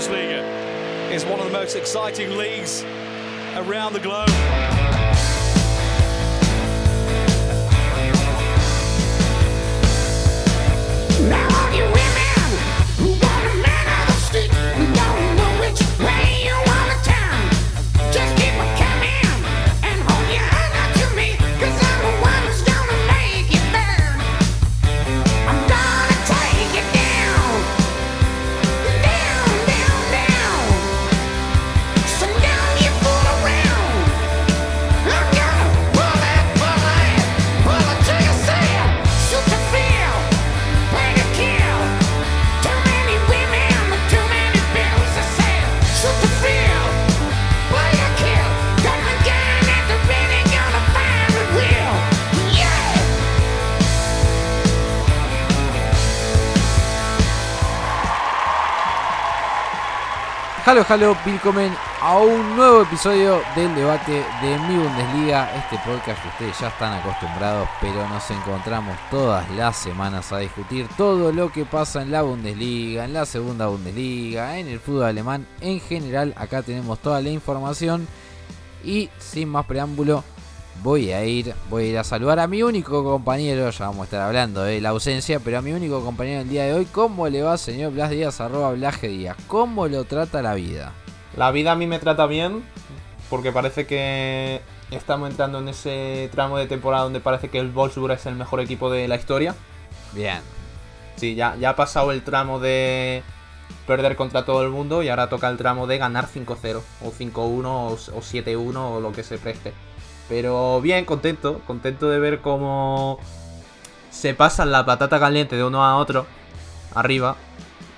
Bundesliga is one of the most exciting leagues around the globe. Halo, halo, willkommen a un nuevo episodio del debate de mi Bundesliga, este podcast que ustedes ya están acostumbrados, pero nos encontramos todas las semanas a discutir todo lo que pasa en la Bundesliga, en la segunda Bundesliga, en el fútbol alemán, en general, acá tenemos toda la información y sin más preámbulo, voy a ir, voy a ir a saludar a mi único compañero, ya vamos a estar hablando de la ausencia, pero a mi único compañero del día de hoy, ¿cómo le va señor Blas Díaz, arroba Blaje Díaz? ¿Cómo lo trata la vida? La vida a mí me trata bien, porque parece que estamos entrando en ese tramo de temporada donde parece que el Wolfsburg es el mejor equipo de la historia. Bien. Sí, ya, ya ha pasado el tramo de perder contra todo el mundo y ahora toca el tramo de ganar 5-0 o 5-1 o 7-1 o lo que se preste. Pero bien, contento, contento de ver cómo se pasan la patata caliente de uno a otro arriba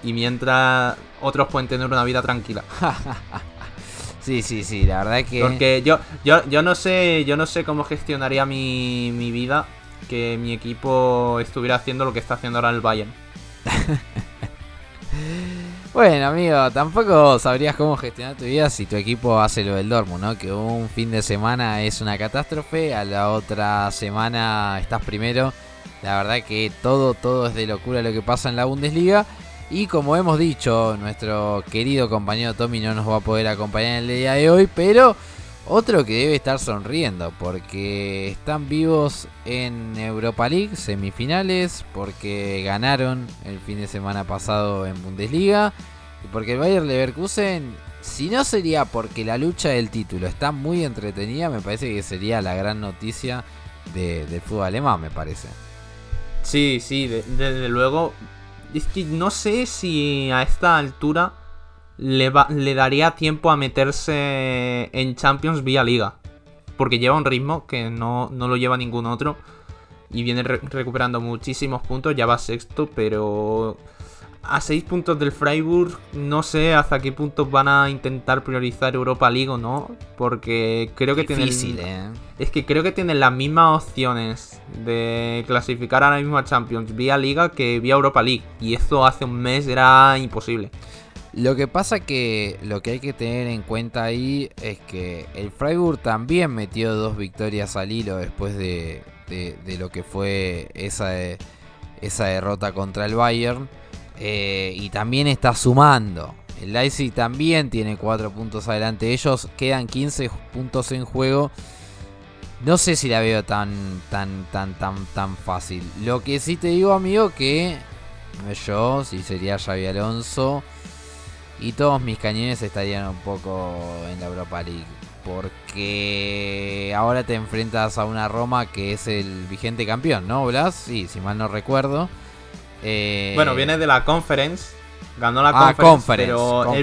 y mientras otros pueden tener una vida tranquila. sí, sí, sí, la verdad que porque yo yo yo no sé, yo no sé cómo gestionaría mi, mi vida que mi equipo estuviera haciendo lo que está haciendo ahora el Bayern. Bueno, amigo, tampoco sabrías cómo gestionar tu vida si tu equipo hace lo del Dortmund, ¿no? Que un fin de semana es una catástrofe, a la otra semana estás primero. La verdad que todo, todo es de locura lo que pasa en la Bundesliga. Y como hemos dicho, nuestro querido compañero Tommy no nos va a poder acompañar en el día de hoy, pero otro que debe estar sonriendo porque están vivos en Europa League, semifinales, porque ganaron el fin de semana pasado en Bundesliga y porque el Bayern Leverkusen, si no sería porque la lucha del título está muy entretenida, me parece que sería la gran noticia del fútbol alemán, me parece. Sí, sí, desde luego. Es que no sé si a esta altura le, le daría tiempo a meterse en Champions vía liga. Porque lleva un ritmo que no, lo lleva ningún otro. Y viene recuperando muchísimos puntos. Ya va sexto, pero a 6 puntos del Freiburg, no sé hasta qué punto van a intentar priorizar Europa League o no, porque creo que Difícil, tienen ¿eh? es que creo que tienen las mismas opciones de clasificar a la misma Champions vía Liga que vía Europa League y eso hace un mes era imposible. Lo que pasa que lo que hay que tener en cuenta ahí es que el Freiburg también metió dos victorias al hilo después de, lo que fue esa, esa derrota contra el Bayern. Eh, y también está sumando. El Leipzig también tiene 4 puntos adelante. Ellos quedan 15 puntos en juego. No sé si la veo tan, tan, tan, tan, tan fácil. Lo que sí te digo, amigo, que yo, si sería Xavi Alonso, y todos mis cañones estarían un poco en la Europa League. Porque ahora te enfrentas a una Roma que es el vigente campeón, ¿no, Blas? Sí, si mal no recuerdo. Eh, bueno, viene de la Conference. Ganó la ah, conference, pero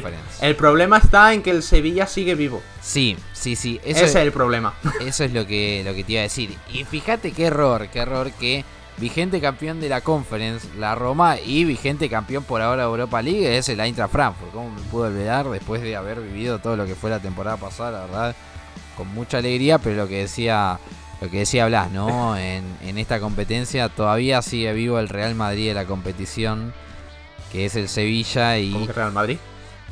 El, problema está en que el Sevilla sigue vivo. Sí, sí, sí. Ese es el problema. Eso es lo que, lo que te iba a decir. Y fíjate qué error, qué error que vigente campeón de la Conference, la Roma, y vigente campeón por ahora de Europa League es el Eintracht Frankfurt. ¿Cómo me pude olvidar después de haber vivido todo lo que fue la temporada pasada, la verdad? Con mucha alegría, pero lo que decía lo que decía Blas, ¿no? En, en, esta competencia todavía sigue vivo el Real Madrid de la competición, que es el Sevilla y... ¿Cómo que Real Madrid?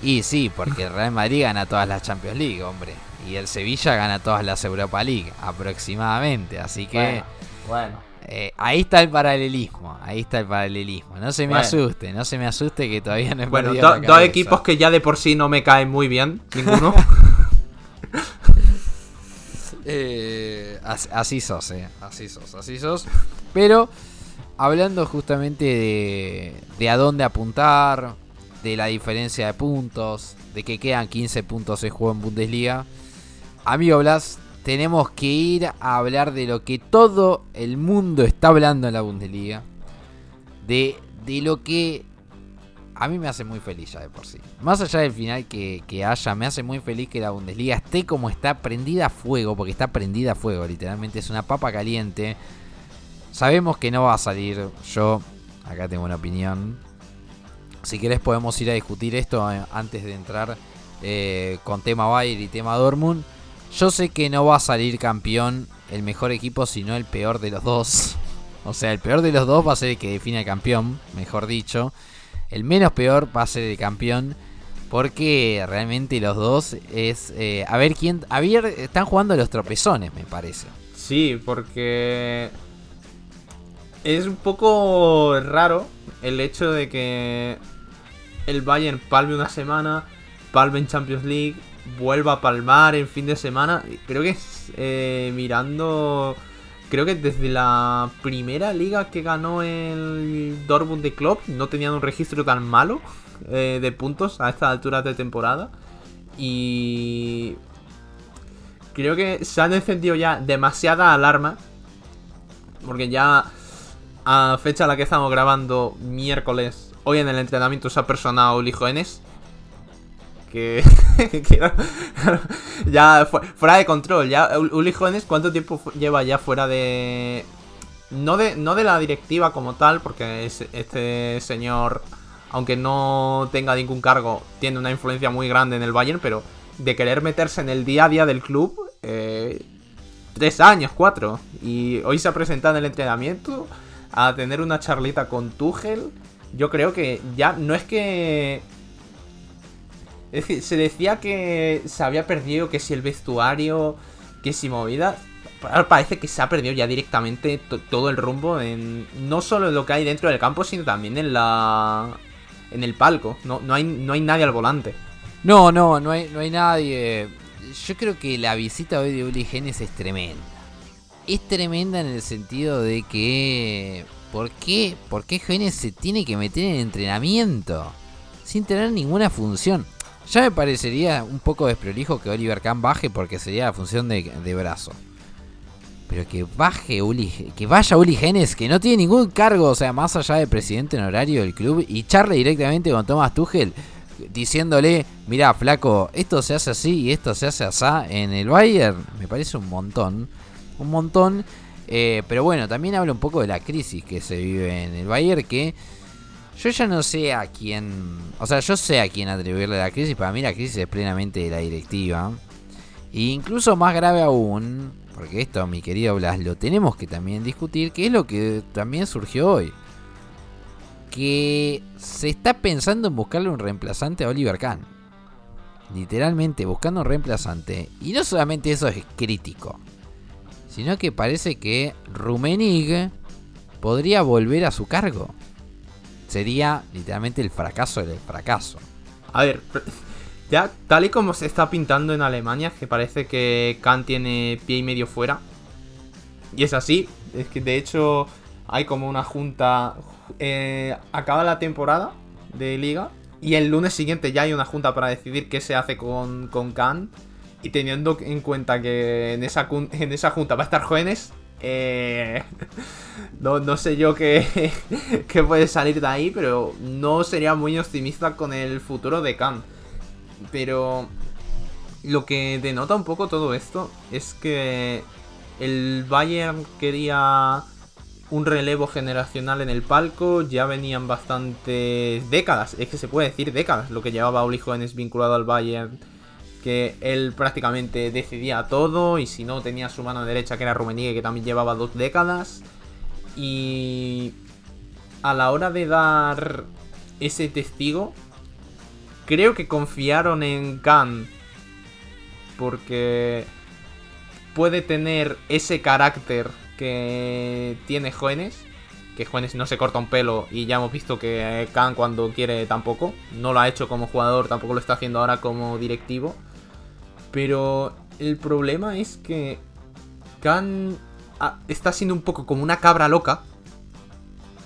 Y sí, porque el Real Madrid gana todas las Champions League, hombre. Y el Sevilla gana todas las Europa League, aproximadamente. Así que... bueno. Eh, ahí está el paralelismo, ahí está el paralelismo. No se me asuste, no se me asuste que todavía no es Bueno, dos equipos que ya de por sí no me caen muy bien, ninguno. Eh, así, sos, eh, así sos, así sos. Pero hablando justamente de, de a dónde apuntar, de la diferencia de puntos, de que quedan 15 puntos de juego en Bundesliga. Amigo Blas, tenemos que ir a hablar de lo que todo el mundo está hablando en la Bundesliga. De, de lo que a mí me hace muy feliz ya de por sí. Más allá del final que, haya, me hace muy feliz que la Bundesliga esté como está prendida a fuego, porque está prendida a fuego, literalmente es una papa caliente. Sabemos que no va a salir, yo acá tengo una opinión. Si querés podemos ir a discutir esto eh, antes de entrar eh, con tema Bayern y tema Dortmund. Yo sé que no va a salir campeón el mejor equipo, sino el peor de los dos. O sea, el peor de los dos va a ser el que define al campeón, mejor dicho. El menos peor va a ser el campeón. Porque realmente los dos es. Eh, a ver quién. A ver, están jugando los tropezones, me parece. Sí, porque. Es un poco raro el hecho de que el Bayern palme una semana, palme en Champions League vuelva a palmar en fin de semana. Creo que eh, mirando. Creo que desde la primera liga que ganó el Dortmund de Club no tenían un registro tan malo eh, de puntos a estas alturas de temporada. Y. Creo que se han encendido ya demasiada alarma. Porque ya a fecha a la que estamos grabando miércoles, hoy en el entrenamiento se ha personado Lijo Ya fuera de control. Ya Uli Jóvenes, ¿cuánto tiempo lleva ya fuera de no de no de la directiva como tal, porque este señor aunque no tenga ningún cargo, tiene una influencia muy grande en el Bayern, pero de querer meterse en el día a día del club, eh, tres años, cuatro. Y hoy se ha presentado en el entrenamiento a tener una charlita con Tuchel. Yo creo que ya no es que es decir, se decía que se había perdido, que si el vestuario, que si movida. Parece que se ha perdido ya directamente todo el rumbo en no solo en lo que hay dentro del campo, sino también en la en el palco. No, no, hay, no hay nadie al volante. No, no, no hay, no hay nadie. Yo creo que la visita hoy de Uli Genes es tremenda. Es tremenda en el sentido de que. ¿Por qué? ¿Por qué Genes se tiene que meter en entrenamiento? Sin tener ninguna función. Ya me parecería un poco desprolijo que Oliver Kahn baje porque sería la función de, brazo. Pero que baje Uli, que vaya Uli Genes, que no tiene ningún cargo, o sea, más allá de presidente honorario del club, y charle directamente con Thomas Tuchel, diciéndole, mira, flaco, esto se hace así y esto se hace así en el Bayern, me parece un montón, un montón. Eh, pero bueno, también habla un poco de la crisis que se vive en el Bayern, que yo ya no sé a quién. O sea, yo sé a quién atribuirle la crisis. Para mí la crisis es plenamente de la directiva. E incluso más grave aún, porque esto, mi querido Blas, lo tenemos que también discutir, que es lo que también surgió hoy. Que se está pensando en buscarle un reemplazante a Oliver Kahn. Literalmente buscando un reemplazante. Y no solamente eso es crítico. Sino que parece que Rumenig podría volver a su cargo sería literalmente el fracaso del fracaso. A ver, ya tal y como se está pintando en Alemania, que parece que Kant tiene pie y medio fuera. Y es así, es que de hecho hay como una junta... Eh, acaba la temporada de liga y el lunes siguiente ya hay una junta para decidir qué se hace con, con Kant. Y teniendo en cuenta que en esa, en esa junta va a estar jóvenes, eh, no, sé yo qué, qué, puede salir de ahí, pero no sería muy optimista con el futuro de Khan. Pero lo que denota un poco todo esto es que el Bayern quería un relevo generacional en el palco, ya venían bastantes décadas, es que se puede decir décadas, lo que llevaba Uli Jóvenes vinculado al Bayern que él prácticamente decidía todo y si no tenía su mano derecha que era Rummenigge que también llevaba dos décadas y a la hora de dar ese testigo creo que confiaron en Khan porque puede tener ese carácter que tiene Jóvenes. Que Jóvenes no se corta un pelo y ya hemos visto que Khan cuando quiere tampoco. No lo ha hecho como jugador, tampoco lo está haciendo ahora como directivo. Pero el problema es que Khan ah, está siendo un poco como una cabra loca.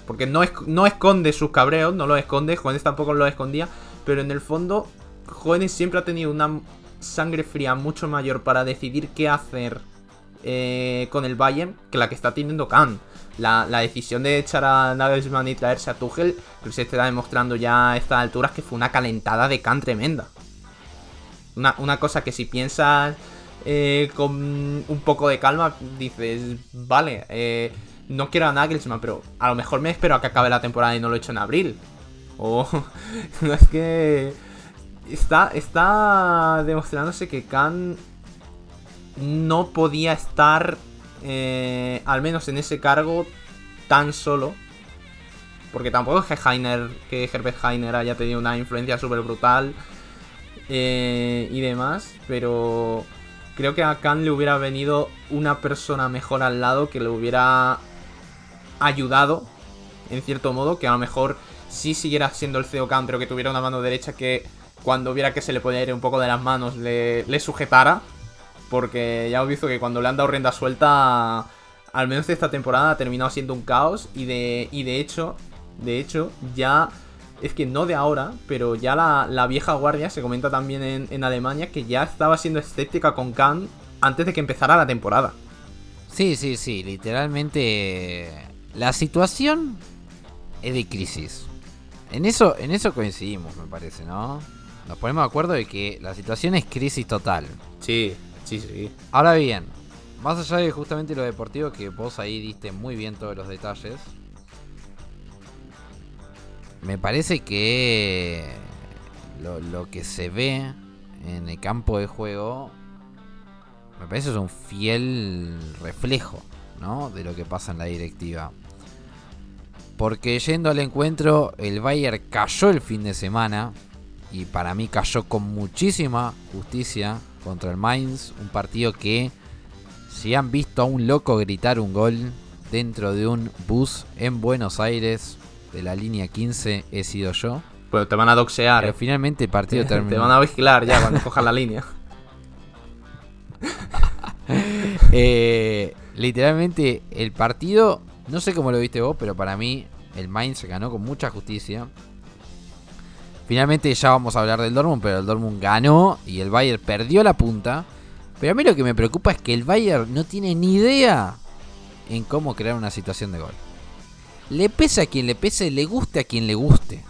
Porque no, no esconde sus cabreos, no los esconde. Jóvenes tampoco lo escondía. Pero en el fondo, Jóvenes siempre ha tenido una sangre fría mucho mayor para decidir qué hacer eh, con el Bayern que la que está teniendo Khan. La, decisión de echar a Nagelsmann y traerse a Tuchel, que se está demostrando ya a estas alturas que fue una calentada de Khan tremenda. Una, cosa que si piensas eh, con un poco de calma, dices, vale, eh, no quiero a Nagelsmann, pero a lo mejor me espero a que acabe la temporada y no lo he hecho en abril. O no es que está, está demostrándose que Khan no podía estar, eh, al menos en ese cargo, tan solo. Porque tampoco es que, Heiner, que Herbert Heiner haya tenido una influencia súper brutal eh, y demás, pero creo que a Khan le hubiera venido una persona mejor al lado que le hubiera ayudado, en cierto modo, que a lo mejor sí siguiera siendo el CEO Khan, pero que tuviera una mano derecha que cuando viera que se le podía ir un poco de las manos le, le sujetara porque ya hemos visto que cuando le han dado rienda suelta, al menos esta temporada ha terminado siendo un caos. Y de, y de hecho, de hecho, ya es que no de ahora, pero ya la, vieja guardia se comenta también en, Alemania que ya estaba siendo escéptica con Khan antes de que empezara la temporada. Sí, sí, sí, literalmente la situación es de crisis. En eso, en eso coincidimos, me parece, ¿no? Nos ponemos de acuerdo de que la situación es crisis total. Sí, Sí, sí. Ahora bien, más allá de justamente lo deportivo, que vos ahí diste muy bien todos los detalles, me parece que lo, que se ve en el campo de juego, me parece es un fiel reflejo, ¿no? De lo que pasa en la directiva. Porque yendo al encuentro, el Bayern cayó el fin de semana. Y para mí cayó con muchísima justicia contra el Mainz. Un partido que, si han visto a un loco gritar un gol dentro de un bus en Buenos Aires de la línea 15, he sido yo. Bueno, te van a doxear. Pero finalmente el partido terminó. Te van a vigilar ya cuando cojas la línea. Eh, literalmente, el partido, no sé cómo lo viste vos, pero para mí el Mainz ganó con mucha justicia. Finalmente ya vamos a hablar del Dortmund, pero el Dortmund ganó y el Bayern perdió la punta. Pero a mí lo que me preocupa es que el Bayern no tiene ni idea en cómo crear una situación de gol. Le pese a quien le pese, le guste a quien le guste.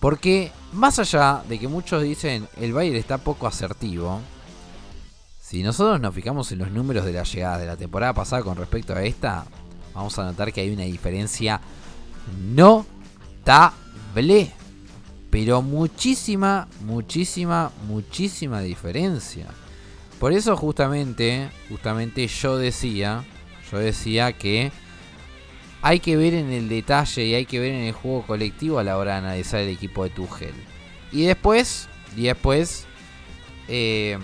Porque más allá de que muchos dicen el Bayern está poco asertivo, si nosotros nos fijamos en los números de la llegada de la temporada pasada con respecto a esta, vamos a notar que hay una diferencia notable pero muchísima, muchísima, muchísima diferencia. Por eso justamente, justamente yo decía, yo decía que hay que ver en el detalle y hay que ver en el juego colectivo a la hora de analizar el equipo de Tuchel. Y después, y después, em,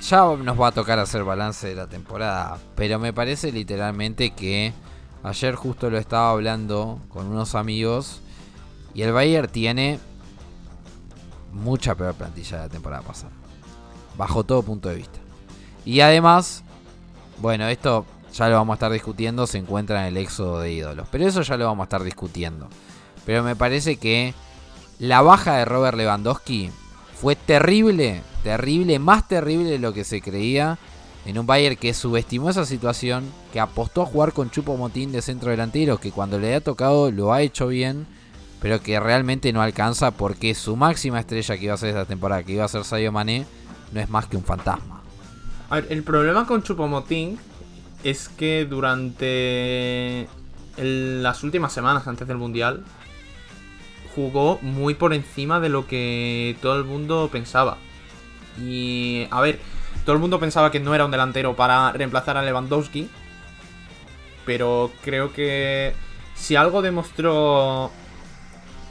ya nos va a tocar hacer balance de la temporada. Pero me parece literalmente que ayer justo lo estaba hablando con unos amigos y el Bayern tiene mucha peor plantilla de la temporada pasada. Bajo todo punto de vista. Y además, bueno, esto ya lo vamos a estar discutiendo, se encuentra en el éxodo de ídolos. Pero eso ya lo vamos a estar discutiendo. Pero me parece que la baja de Robert Lewandowski fue terrible, terrible, más terrible de lo que se creía. En un Bayern que subestimó esa situación, que apostó a jugar con Chupo Motín de centro delantero, que cuando le ha tocado lo ha hecho bien pero que realmente no alcanza porque su máxima estrella que iba a ser esta temporada, que iba a ser Sadio Mané, no es más que un fantasma. A ver, el problema con Chupomoting es que durante las últimas semanas antes del Mundial jugó muy por encima de lo que todo el mundo pensaba. Y a ver, todo el mundo pensaba que no era un delantero para reemplazar a Lewandowski, pero creo que si algo demostró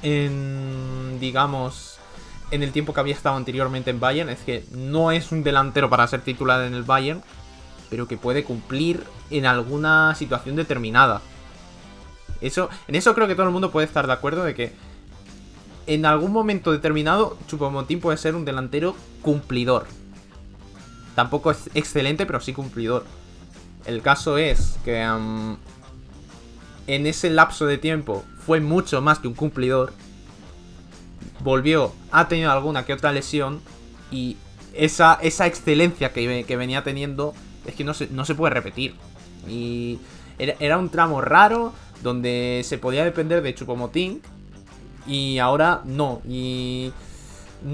en, digamos, en el tiempo que había estado anteriormente en Bayern, es que no es un delantero para ser titular en el Bayern. Pero que puede cumplir en alguna situación determinada. Eso, en eso creo que todo el mundo puede estar de acuerdo de que en algún momento determinado Chupomotín puede ser un delantero cumplidor. Tampoco es excelente, pero sí cumplidor. El caso es que en ese lapso de tiempo fue mucho más que un cumplidor. Volvió, ha tenido alguna que otra lesión y esa, esa excelencia que, que venía teniendo es que no se, no se puede repetir. Y era, un tramo raro donde se podía depender de Chupomotín y ahora no. Y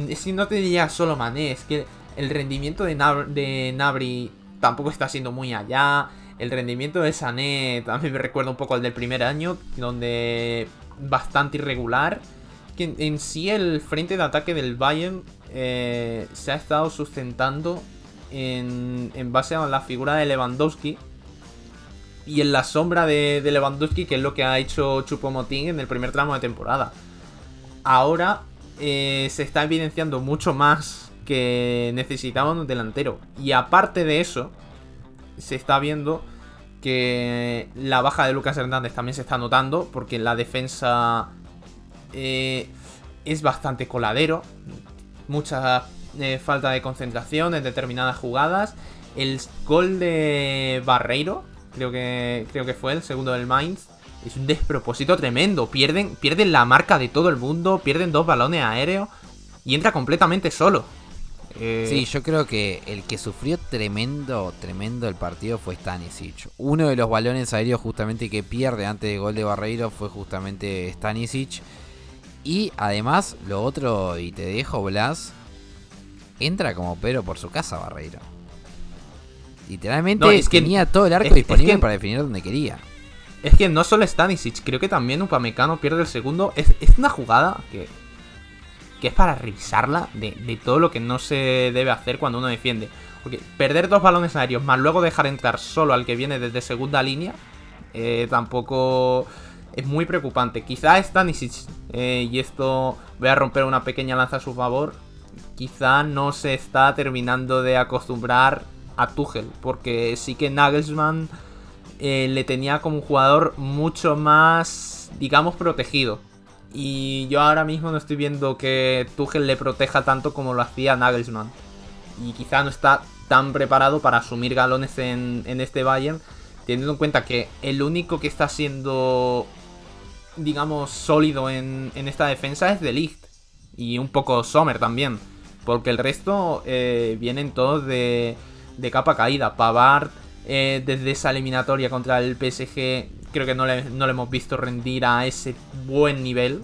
es que no te diría solo Mané, es que el rendimiento de, de Nabri tampoco está siendo muy allá. El rendimiento de Sané también me recuerda un poco al del primer año, donde bastante irregular. Que en sí el frente de ataque del Bayern eh, se ha estado sustentando en, base a la figura de Lewandowski. Y en la sombra de, Lewandowski, que es lo que ha hecho Chupomotín en el primer tramo de temporada. Ahora eh, se está evidenciando mucho más que necesitaban un delantero. Y aparte de eso, se está viendo que la baja de Lucas Hernández también se está notando, porque la defensa eh, es bastante coladero. Mucha eh, falta de concentración en determinadas jugadas. El gol de Barreiro, creo que, creo que fue el segundo del Mainz, es un despropósito tremendo. Pierden, pierden la marca de todo el mundo, pierden dos balones aéreos y entra completamente solo. Eh, sí, yo creo que el que sufrió tremendo, tremendo el partido fue Stanisic. Uno de los balones aéreos justamente que pierde antes del gol de Barreiro fue justamente Stanisic. Y además, lo otro, y te dejo, Blas, entra como pero por su casa Barreiro. Literalmente tenía todo el arco disponible para definir donde quería. Es que no solo Stanisic, creo que también Upamecano pierde el segundo. Es, es una jugada que que es para revisarla de, todo lo que no se debe hacer cuando uno defiende. Porque perder dos balones aéreos más luego dejar entrar solo al que viene desde segunda línea eh, tampoco es muy preocupante. Quizá Stanisic, eh, y esto voy a romper una pequeña lanza a su favor, quizá no se está terminando de acostumbrar a Tuchel, porque sí que Nagelsmann eh, le tenía como un jugador mucho más, digamos, protegido. Y yo ahora mismo no estoy viendo que Tuchel le proteja tanto como lo hacía Nagelsmann. Y quizá no está tan preparado para asumir galones en, este Bayern, teniendo en cuenta que el único que está siendo, digamos, sólido en, esta defensa es De Ligt. Y un poco Sommer también. Porque el resto eh, vienen todos de, de capa caída. Pavard, eh, desde esa eliminatoria contra el PSG, creo que no le, hemos visto rendir a ese buen nivel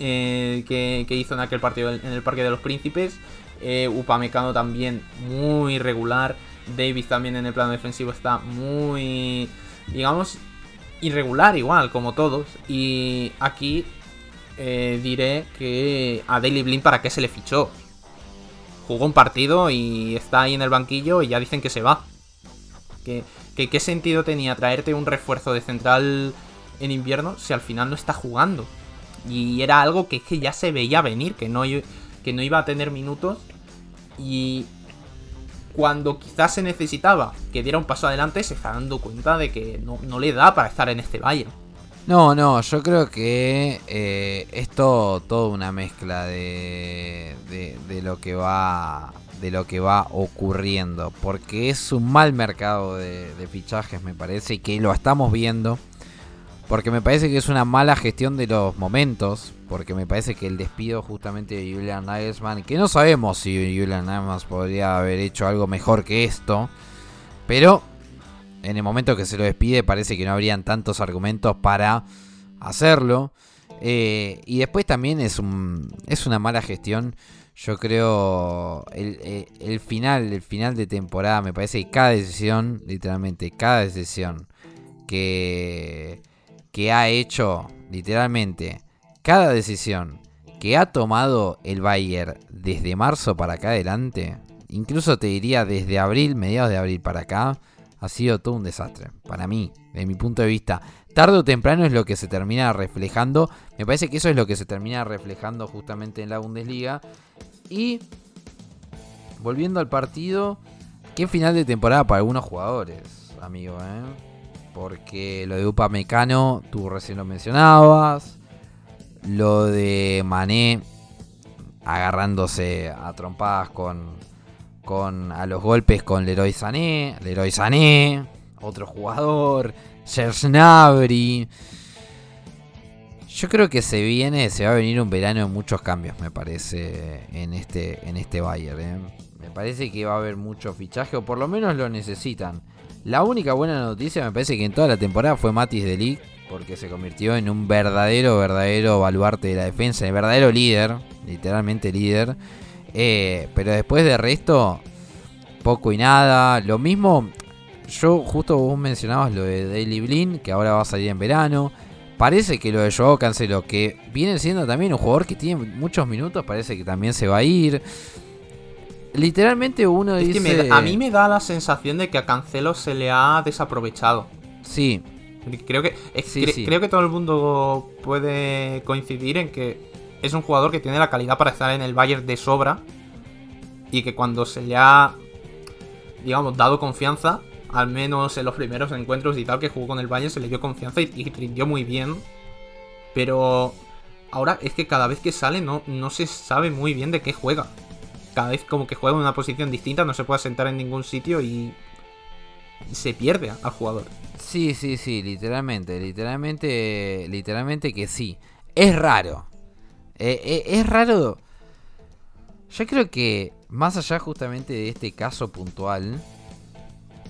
eh, que, hizo en aquel partido en el Parque de los Príncipes. Upamecano también muy regular. Davis también en el plano defensivo está muy, digamos, irregular igual, como todos. Y aquí eh, diré que a Daily Blind para qué se le fichó. Jugó un partido y está ahí en el banquillo y ya dicen que se va. Que, ¿Qué sentido tenía traerte un refuerzo de central en invierno si al final no está jugando? Y era algo que, que ya se veía venir, que no, que no iba a tener minutos. Y cuando quizás se necesitaba que diera un paso adelante, se está dando cuenta de que no, le da para estar en este Bayern. No, no, yo creo que eh, es todo, una mezcla de, de, lo que va de lo que va ocurriendo. Porque es un mal mercado de, fichajes, me parece, y que lo estamos viendo. Porque me parece que es una mala gestión de los momentos. Porque me parece que el despido justamente de Julian Nagelsmann, que no sabemos si Julian Nagelsmann podría haber hecho algo mejor que esto. Pero en el momento que se lo despide parece que no habrían tantos argumentos para hacerlo. Eh, y después también es, un, es una mala gestión yo creo el, el, final, el final de temporada, me parece que cada decisión, literalmente, cada decisión que, que ha hecho, literalmente, cada decisión que ha tomado el Bayern desde marzo para acá adelante, incluso te diría desde abril, mediados de abril para acá, ha sido todo un desastre. Para mí, de mi punto de vista. Tarde o temprano es lo que se termina reflejando. Me parece que eso es lo que se termina reflejando justamente en la Bundesliga. Y volviendo al partido, qué final de temporada para algunos jugadores, amigo, ¿eh? Porque lo de Upamecano, tú recién lo mencionabas. Lo de Mané agarrándose a trompadas con, con a los golpes con Leroy Sané, Leroy Sané, otro jugador, Serge Gnabry. Yo creo que se viene, se va a venir un verano de muchos cambios, me parece, en este, en este Bayern. ¿eh? Me parece que va a haber mucho fichaje, o por lo menos lo necesitan. La única buena noticia me parece que en toda la temporada fue Matis de porque se convirtió en un verdadero, verdadero baluarte de la defensa, el verdadero líder, literalmente líder. Eh, pero después de resto, poco y nada. Lo mismo, yo justo vos mencionabas lo de Daily Blin, que ahora va a salir en verano. Parece que lo de Joao Cancelo, que viene siendo también un jugador que tiene muchos minutos, parece que también se va a ir. Literalmente uno dice... a mí me da la sensación de que a Cancelo se le ha desaprovechado. Sí. Creo que, creo que todo el mundo puede coincidir en que es un jugador que tiene la calidad para estar en el Bayern de sobra. Y que cuando se le ha, digamos, dado confianza, al menos en los primeros encuentros y tal que jugó con el Bayern se le dio confianza y, rindió muy bien. Pero ahora es que cada vez que sale no, no se sabe muy bien de qué juega. Cada vez como que juega en una posición distinta, no se puede sentar en ningún sitio y se pierde al jugador. Sí, sí, sí, literalmente, literalmente, literalmente que sí. Es raro. Eh, eh, es raro. Yo creo que más allá justamente de este caso puntual,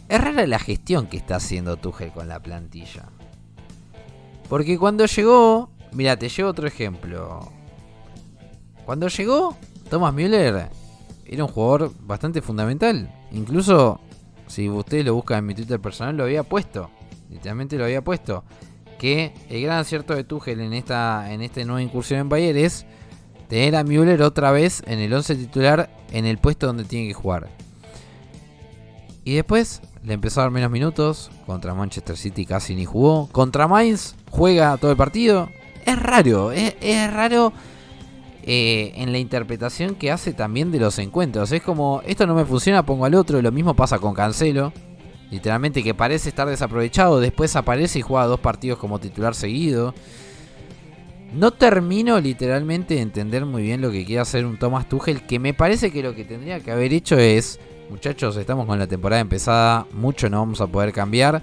es rara la gestión que está haciendo Tuchel con la plantilla. Porque cuando llegó, mira, te llevo otro ejemplo. Cuando llegó, Thomas Müller era un jugador bastante fundamental. Incluso, si ustedes lo buscan en mi Twitter personal, lo había puesto. Literalmente lo había puesto. Que el gran acierto de Tuchel en esta, en esta nueva incursión en Bayern es tener a Müller otra vez en el 11 titular en el puesto donde tiene que jugar. Y después le empezó a dar menos minutos. Contra Manchester City casi ni jugó. Contra Mainz juega todo el partido. Es raro, es, raro eh, en la interpretación que hace también de los encuentros. Es como, esto no me funciona, pongo al otro. Lo mismo pasa con Cancelo. Literalmente que parece estar desaprovechado. Después aparece y juega dos partidos como titular seguido. No termino literalmente de entender muy bien lo que quiere hacer un Thomas Tuchel. Que me parece que lo que tendría que haber hecho es muchachos, estamos con la temporada empezada, mucho no vamos a poder cambiar.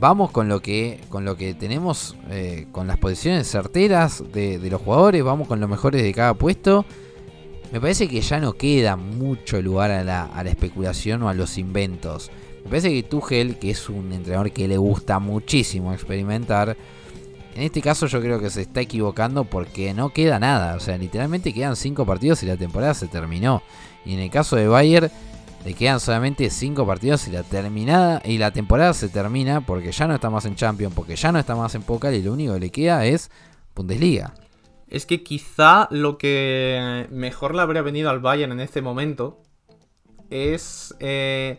Vamos con lo que, con lo que tenemos, eh, con las posiciones certeras de, los jugadores, vamos con los mejores de cada puesto. Me parece que ya no queda mucho lugar a la, a la especulación o a los inventos. Me parece que Tuchel, que es un entrenador que le gusta muchísimo experimentar, en este caso yo creo que se está equivocando porque no queda nada. O sea, literalmente quedan 5 partidos y la temporada se terminó. Y en el caso de Bayern le quedan solamente 5 partidos y la terminada y la temporada se termina porque ya no está más en Champions, porque ya no está más en Pokal y lo único que le queda es Bundesliga. Es que quizá lo que mejor le habría venido al Bayern en este momento es eh,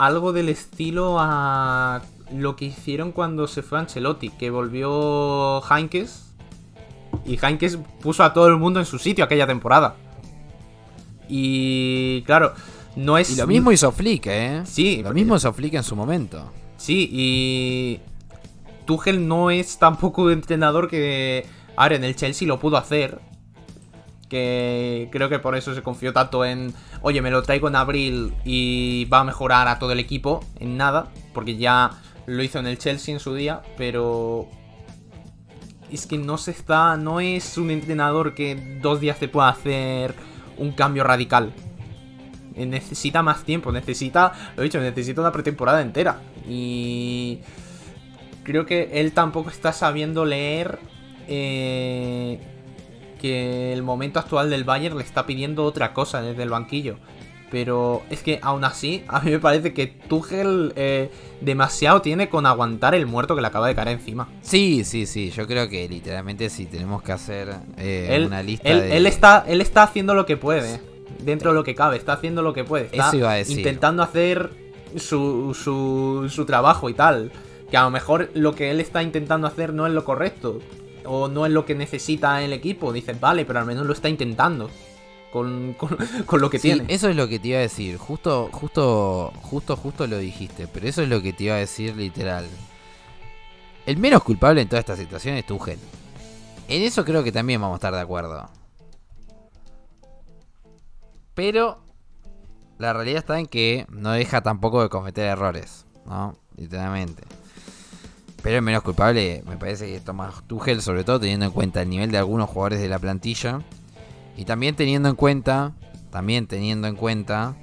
algo del estilo a lo que hicieron cuando se fue Ancelotti, que volvió Heinkes y Heinkes puso a todo el mundo en su sitio aquella temporada. Y claro, no es. Y lo mismo hizo Flick, ¿eh? Sí. Lo mismo hizo Flick en su momento. Sí, y. Tuchel no es tampoco un entrenador que. Ahora, en el Chelsea lo pudo hacer. Que creo que por eso se confió tanto en. Oye, me lo traigo en abril y va a mejorar a todo el equipo. En nada. Porque ya lo hizo en el Chelsea en su día. Pero. Es que no se está. No es un entrenador que dos días te pueda hacer un cambio radical. Eh, necesita más tiempo, necesita, lo he dicho, necesita una pretemporada entera. Y creo que él tampoco está sabiendo leer eh, que el momento actual del Bayern le está pidiendo otra cosa desde el banquillo. Pero es que aún así, a mí me parece que Tuchel eh, demasiado tiene con aguantar el muerto que le acaba de caer encima. Sí, sí, sí. Yo creo que literalmente si tenemos que hacer una lista él, Él está, él está haciendo lo que puede dentro de lo que cabe, está haciendo lo que puede, está intentando hacer su, su, su trabajo y tal. Que a lo mejor lo que él está intentando hacer no es lo correcto. O no es lo que necesita el equipo. Dices, vale, pero al menos lo está intentando. con, con, lo que sí, tiene. Eso es lo que te iba a decir. Justo, justo, justo, justo lo dijiste. Pero eso es lo que te iba a decir literal. El menos culpable en toda esta situación es Tuchel. En eso creo que también vamos a estar de acuerdo. Pero la realidad está en que no deja tampoco de cometer errores, ¿no? Literalmente. Pero el menos culpable me parece que es Tomás Tuchel, sobre todo teniendo en cuenta el nivel de algunos jugadores de la plantilla. Y también teniendo en cuenta, también teniendo en cuenta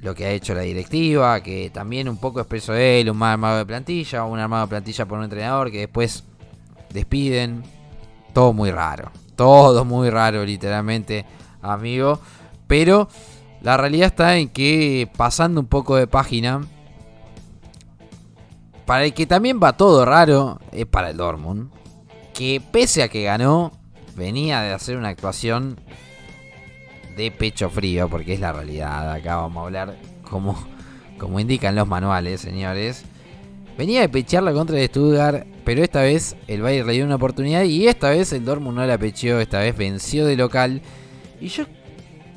lo que ha hecho la directiva, que también un poco expresó él, un mal armado de plantilla, un armado de plantilla por un entrenador que después despiden. Todo muy raro, todo muy raro literalmente, amigo. Pero la realidad está en que pasando un poco de página, para el que también va todo raro, es para el Dortmund. Que pese a que ganó, venía de hacer una actuación de pecho frío, porque es la realidad. Acá vamos a hablar como, indican los manuales, señores. Venía de pechearla contra el Stuttgart, pero esta vez el Bayern le dio una oportunidad y esta vez el Dortmund no la pecheó, esta vez venció de local. Y yo,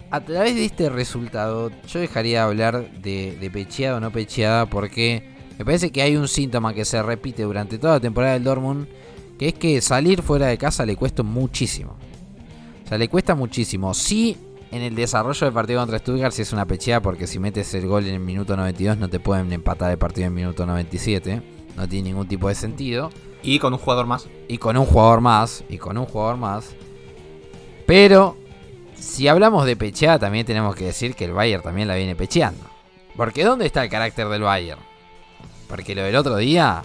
a través de este resultado, yo dejaría de hablar de, de pecheada o no pecheada porque me parece que hay un síntoma que se repite durante toda la temporada del Dortmund, que es que salir fuera de casa le cuesta muchísimo. O sea, le cuesta muchísimo. Sí, en el desarrollo del partido contra Stuttgart si es una pecheada porque si metes el gol en el minuto 92 no te pueden empatar el partido en el minuto 97. No tiene ningún tipo de sentido. Y con un jugador más. Y con un jugador más. Y con un jugador más. Pero si hablamos de pecheada también tenemos que decir que el Bayern también la viene pecheando. Porque ¿dónde está el carácter del Bayern? Porque lo del otro día,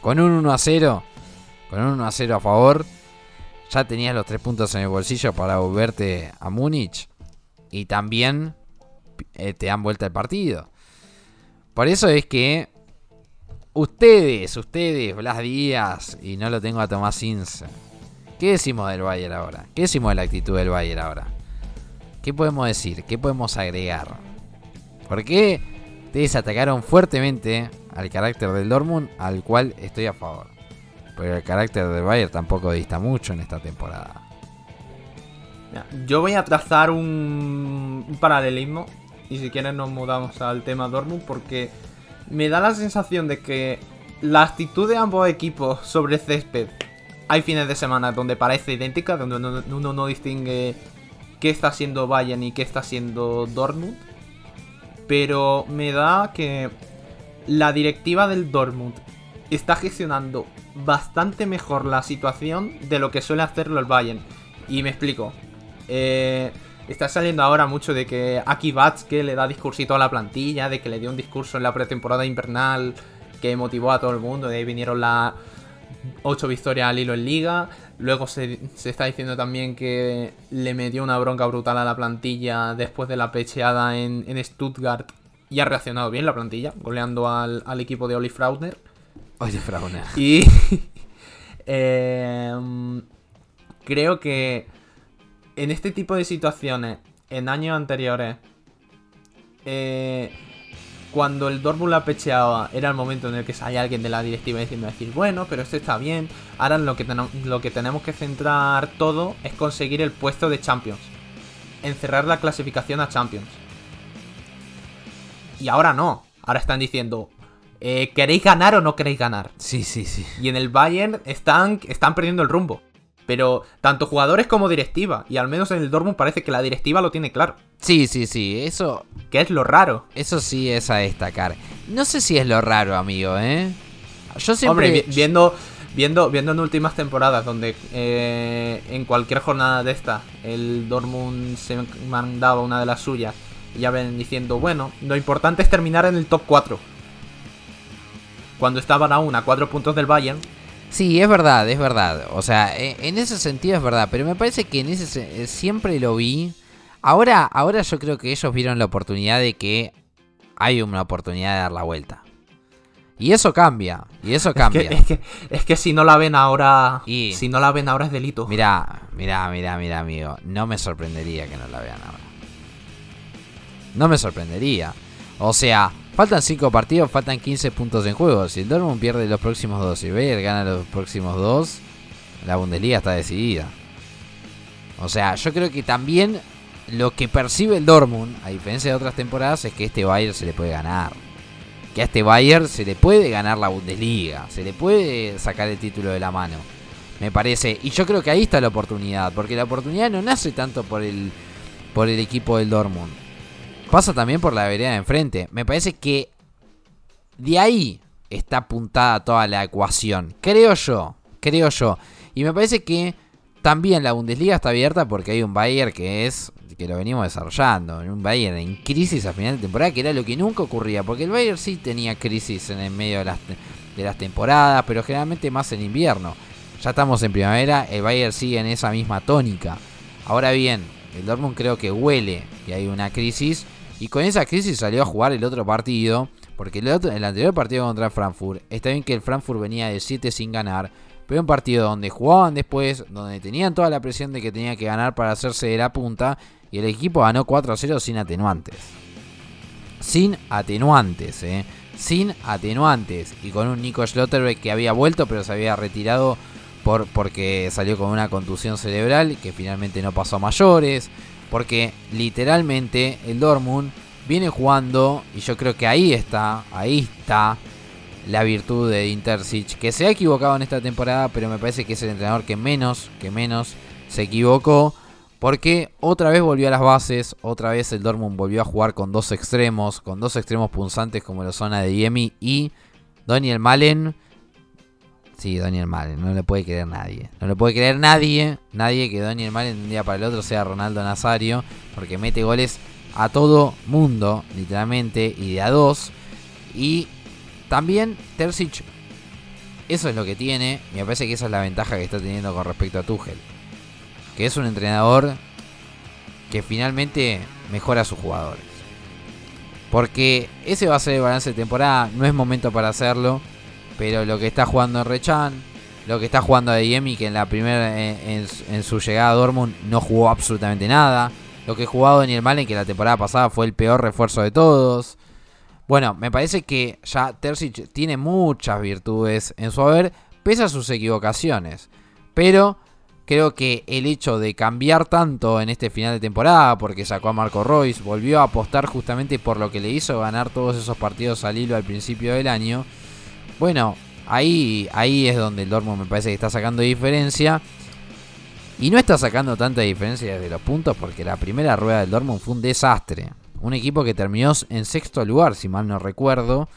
con un 1 a 0, con un 1 a 0 a favor, ya tenías los tres puntos en el bolsillo para volverte a Múnich y también eh, te dan vuelta el partido. Por eso es que ustedes, ustedes, Blas Díaz, y no lo tengo a Tomás Ince, ¿qué decimos del Bayern ahora? ¿Qué decimos de la actitud del Bayern ahora? ¿Qué podemos decir? ¿Qué podemos agregar? ¿Por qué ustedes atacaron fuertemente al carácter del Dortmund, al cual estoy a favor? Pero el carácter del Bayern tampoco dista mucho en esta temporada. Yo voy a trazar un, paralelismo y si quieren nos mudamos al tema Dortmund porque me da la sensación de que la actitud de ambos equipos sobre césped hay fines de semana donde parece idéntica, donde uno, uno no distingue qué está haciendo Bayern y qué está haciendo Dortmund. Pero me da que la directiva del Dortmund está gestionando bastante mejor la situación de lo que suele hacerlo el Bayern. Y me explico. Eh, está saliendo ahora mucho de que Aki que le da discursito a la plantilla, de que le dio un discurso en la pretemporada invernal que motivó a todo el mundo, de ahí vinieron las 8 victorias al hilo en liga. Luego se, se, está diciendo también que le metió una bronca brutal a la plantilla después de la pecheada en, en Stuttgart. Y ha reaccionado bien la plantilla, goleando al, al equipo de Oli Fraudner. Oli Fraudner. Y eh, creo que en este tipo de situaciones, en años anteriores, eh, cuando el Dortmund la pecheaba, era el momento en el que salía alguien de la directiva diciendo decir, bueno, pero esto está bien, ahora lo que, lo que tenemos que centrar todo es conseguir el puesto de Champions. Encerrar la clasificación a Champions. Y ahora no, ahora están diciendo, eh, ¿queréis ganar o no queréis ganar? Sí, sí, sí. Y en el Bayern están, están perdiendo el rumbo. Pero tanto jugadores como directiva. Y al menos en el Dortmund parece que la directiva lo tiene claro. Sí, sí, sí. Eso. Que es lo raro. Eso sí es a destacar. No sé si es lo raro, amigo, ¿eh? Yo siempre. Hombre, viendo. Viendo, viendo en últimas temporadas donde eh, en cualquier jornada de esta el Dortmund se mandaba una de las suyas y ya ven diciendo, bueno, lo importante es terminar en el top 4. Cuando estaban aún a 4 puntos del Bayern, Sí, es verdad, es verdad. O sea, e, en ese sentido es verdad. Pero me parece que en ese siempre lo vi. Ahora, ahora yo creo que ellos vieron la oportunidad de que hay una oportunidad de dar la vuelta. Y eso cambia. Y eso cambia. Es que, es que, es que si no la ven ahora. Y... Si no la ven ahora es delito. Mira, mira, mira, mira, amigo. No me sorprendería que no la vean ahora. No me sorprendería. O sea, Faltan 5 partidos, faltan 15 puntos en juego. Si el Dortmund pierde los próximos 2 y Bayern gana los próximos 2, la Bundesliga está decidida. O sea, yo creo que también lo que percibe el Dortmund, a diferencia de otras temporadas, es que este Bayern se le puede ganar. Que a este Bayern se le puede ganar la Bundesliga, se le puede sacar el título de la mano. Me parece. Y yo creo que ahí está la oportunidad, porque la oportunidad no nace tanto por el, por el equipo del Dortmund. Pasa también por la vereda de enfrente. Me parece que de ahí está apuntada toda la ecuación. Creo yo, creo yo. Y me parece que también la Bundesliga está abierta porque hay un Bayern que es que lo venimos desarrollando, un Bayern en crisis a final de temporada, que era lo que nunca ocurría, porque el Bayern sí tenía crisis en el medio de las, de las temporadas, pero generalmente más en invierno. Ya estamos en primavera, el Bayern sigue en esa misma tónica. Ahora bien, el Dortmund creo que huele que hay una crisis y con esa crisis salió a jugar el otro partido, porque el, el anterior partido contra Frankfurt, está bien que el Frankfurt venía de 7 sin ganar, pero un partido donde jugaban después, donde tenían toda la presión de que tenía que ganar para hacerse de la punta, y el equipo ganó 4 a 0 sin atenuantes. Sin atenuantes, eh. Sin atenuantes. Y con un Nico Schlotterbeck que había vuelto, pero se había retirado por, porque salió con una contusión cerebral, que finalmente no pasó a mayores. Porque literalmente el Dortmund viene jugando, y yo creo que ahí está, ahí está la virtud de Intercic, que se ha equivocado en esta temporada, pero me parece que es el entrenador que menos, que menos se equivocó. Porque otra vez volvió a las bases, otra vez el Dortmund volvió a jugar con dos extremos, con dos extremos punzantes como lo son Yemi y Daniel Malen. Sí, Daniel Malen, no le puede creer nadie. No le puede creer nadie, nadie que Daniel Malen de un día para el otro sea Ronaldo Nazario, porque mete goles a todo mundo, literalmente, y de a dos. Y también Terzic, eso es lo que tiene, y me parece que esa es la ventaja que está teniendo con respecto a Tuchel que es un entrenador que finalmente mejora a sus jugadores. Porque ese va a ser el balance de temporada, no es momento para hacerlo, pero lo que está jugando Rechan, lo que está jugando Adeyemi, que en la primera en, su llegada a Dortmund no jugó absolutamente nada, lo que jugado Daniel Malen, que la temporada pasada fue el peor refuerzo de todos. Bueno, me parece que ya Terzic tiene muchas virtudes en su haber, pese a sus equivocaciones. Pero Creo que el hecho de cambiar tanto en este final de temporada, porque sacó a Marco Royce, volvió a apostar justamente por lo que le hizo ganar todos esos partidos al hilo al principio del año. Bueno, ahí, ahí es donde el Dortmund me parece que está sacando diferencia. Y no está sacando tanta diferencia desde los puntos porque la primera rueda del Dortmund fue un desastre. Un equipo que terminó en sexto lugar, si mal no recuerdo.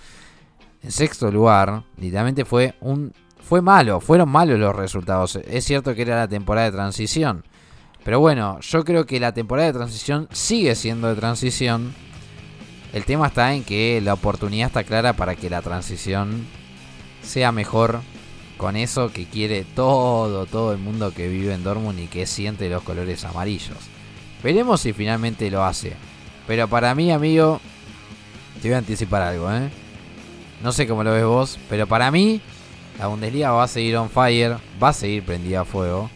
En sexto lugar, literalmente fue un fue malo, fueron malos los resultados. Es cierto que era la temporada de transición. Pero bueno, yo creo que la temporada de transición sigue siendo de transición. El tema está en que la oportunidad está clara para que la transición sea mejor con eso que quiere todo, todo el mundo que vive en Dortmund y que siente los colores amarillos. Veremos si finalmente lo hace. Pero para mí, amigo, te voy a anticipar algo, ¿eh? No sé cómo lo ves vos, pero para mí la Bundesliga va a seguir on fire, va a seguir prendida a fuego.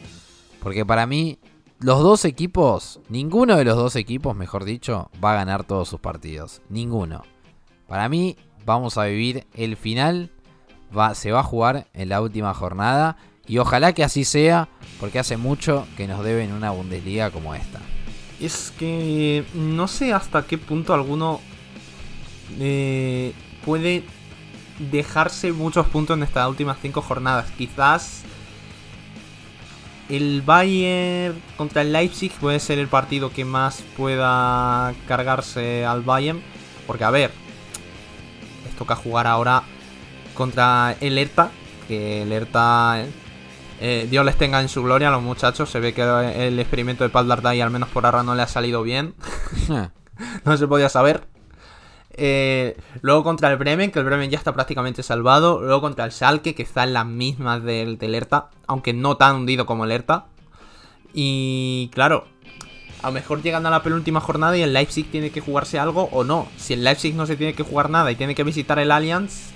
Porque para mí, los dos equipos, ninguno de los dos equipos, mejor dicho, va a ganar todos sus partidos. Ninguno. Para mí, vamos a vivir el final, va, se va a jugar en la última jornada. Y ojalá que así sea, porque hace mucho que nos deben una Bundesliga como esta. Es que no sé hasta qué punto alguno eh, puede dejarse muchos puntos en estas últimas cinco jornadas. Quizás el Bayern contra el Leipzig puede ser el partido que más pueda cargarse al Bayern. Porque a ver, les toca jugar ahora contra el Hertha. Que el Hertha, eh, Dios les tenga en su gloria a los muchachos. Se ve que el experimento de Pal Dardai al menos por ahora no le ha salido bien. no se podía saber. Eh, luego contra el Bremen, que el Bremen ya está prácticamente salvado. Luego contra el Schalke, que está en las mismas del, del Hertha, aunque no tan hundido como el Hertha. Y claro, a lo mejor llegando a la penúltima jornada y el Leipzig tiene que jugarse algo o no. Si el Leipzig no se tiene que jugar nada y tiene que visitar el Allianz,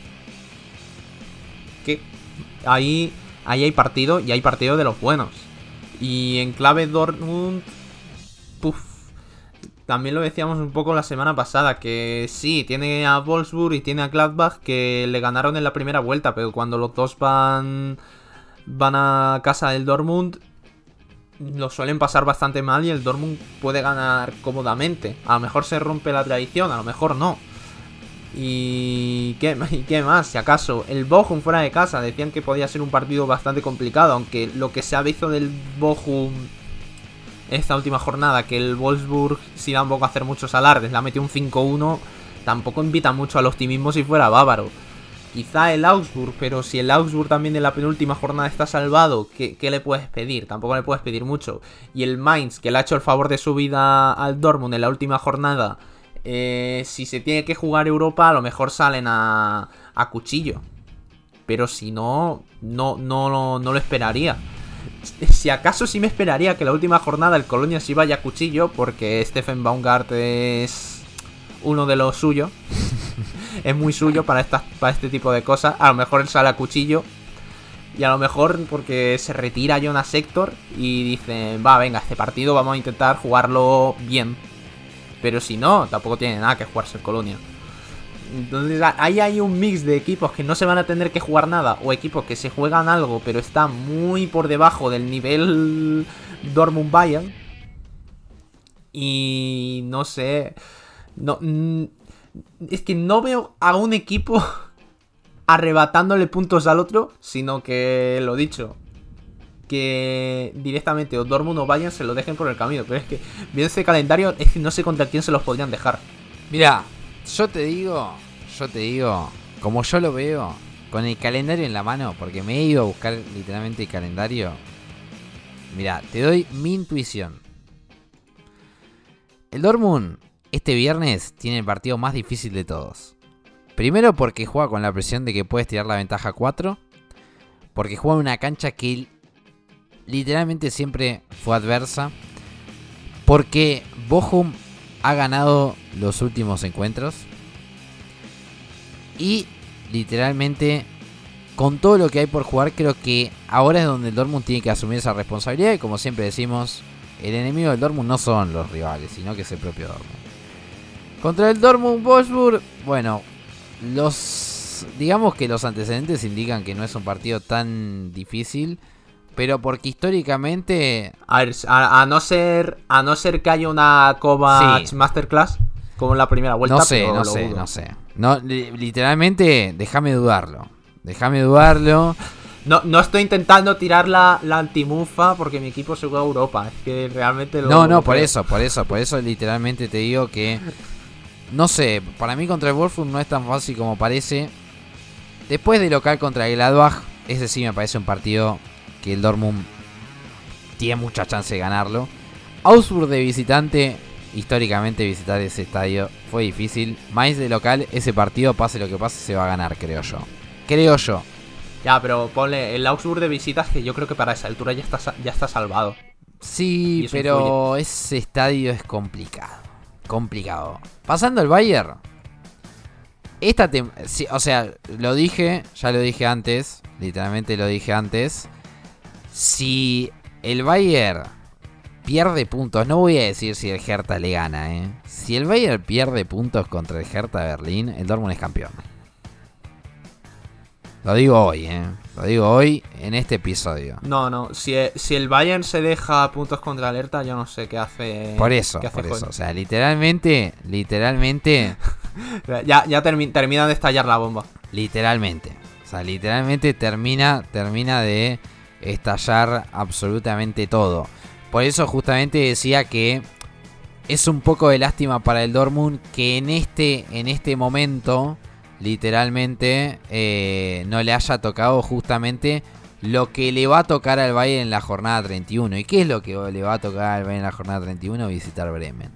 ahí, ahí hay partido y hay partido de los buenos. Y en clave Dortmund, puff, también lo decíamos un poco la semana pasada, que sí, tiene a Wolfsburg y tiene a Gladbach que le ganaron en la primera vuelta, pero cuando los dos van, van a casa del Dortmund, lo suelen pasar bastante mal y el Dortmund puede ganar cómodamente. A lo mejor se rompe la tradición, a lo mejor no. Y qué, y qué más, si acaso, el Bochum fuera de casa, decían que podía ser un partido bastante complicado, aunque lo que se ha visto del Bochum esta última jornada, que el Wolfsburg, si tampoco hacer muchos alardes, la metió un 5-1, tampoco invita mucho al optimismo si fuera bávaro. Quizá el Augsburg, pero si el Augsburg también en la penúltima jornada está salvado, ¿qué, le puedes pedir? Tampoco le puedes pedir mucho. Y el Mainz, que le ha hecho el favor de su vida al Dortmund en la última jornada, eh, si se tiene que jugar Europa, a lo mejor salen a, a cuchillo. Pero si no, no, no, no lo esperaría. Si acaso sí me esperaría que la última jornada el Colonia sí vaya a cuchillo, porque Stephen Baumgart es uno de los suyos. es muy suyo para, para este tipo de cosas. A lo mejor él sale a cuchillo. Y a lo mejor porque se retira Jonas Sector y dice, va, venga, este partido vamos a intentar jugarlo bien. Pero si no, tampoco tiene nada que jugarse el Colonia. Entonces ahí hay un mix de equipos que no se van a tener que jugar nada o equipos que se juegan algo pero están muy por debajo del nivel Dortmund Bayern. Y no sé, no es que no veo a un equipo arrebatándole puntos al otro, sino que lo dicho, que directamente o Dortmund o Bayern se lo dejen por el camino. Pero es que viendo ese calendario, es que no sé contra quién se los podrían dejar. Mira, yo te digo, yo te digo, como yo lo veo, con el calendario en la mano, porque me he ido a buscar literalmente el calendario. Mira, te doy mi intuición. El Dortmund este viernes tiene el partido más difícil de todos. Primero porque juega con la presión de que puedes tirar la ventaja 4. Porque juega en una cancha que literalmente siempre fue adversa. Porque Bochum ha ganado los últimos encuentros. Y literalmente, con todo lo que hay por jugar, creo que ahora es donde el Dortmund tiene que asumir esa responsabilidad. Y como siempre decimos, el enemigo del Dortmund no son los rivales, sino que es el propio Dortmund. Contra el Dortmund Wolfsburg, bueno, los digamos que los antecedentes indican que no es un partido tan difícil, pero porque históricamente a, ver, a, no ser a no ser que haya una Kovac Masterclass como en la primera vuelta, no sé, no sé, no sé. No, literalmente, déjame dudarlo. Déjame dudarlo. No, no estoy intentando tirar la, la antimufa porque mi equipo se juega a Europa. Es que realmente lo. No, no, por eso, por eso, por eso literalmente te digo que no sé, para mí contra el Wolfsburg no es tan fácil como parece. Después de local contra el Gladbach, ese sí me parece un partido que el Dortmund tiene mucha chance de ganarlo. Augsburg de visitante, históricamente visitar ese estadio fue difícil. Mainz de local, ese partido, pase lo que pase, se va a ganar, creo yo. Creo yo. Ya, pero ponle el Augsburg de visitas que yo creo que para esa altura ya está, ya está salvado. Sí, pero ese estadio es complicado complicado. Pasando al Bayern. Esta o sea, lo dije, ya lo dije antes, literalmente lo dije antes. Si el Bayern pierde puntos, no voy a decir si el Hertha le gana, ¿eh? Si el Bayern pierde puntos contra el Hertha Berlín, el Dortmund es campeón. Lo digo hoy, ¿eh? Lo digo hoy en este episodio. No, no. Si, si el Bayern se deja puntos contra alerta, yo no sé qué hace. Por eso, por eso. O sea, literalmente, literalmente. ya ya termina de estallar la bomba. Literalmente. O sea, literalmente termina, termina de estallar absolutamente todo. Por eso justamente decía que es un poco de lástima para el Dortmund que en este, en este momento literalmente eh, no le haya tocado justamente lo que le va a tocar al Bayern en la jornada 31. ¿Y qué es lo que le va a tocar al Bayern en la jornada 31? Visitar Bremen.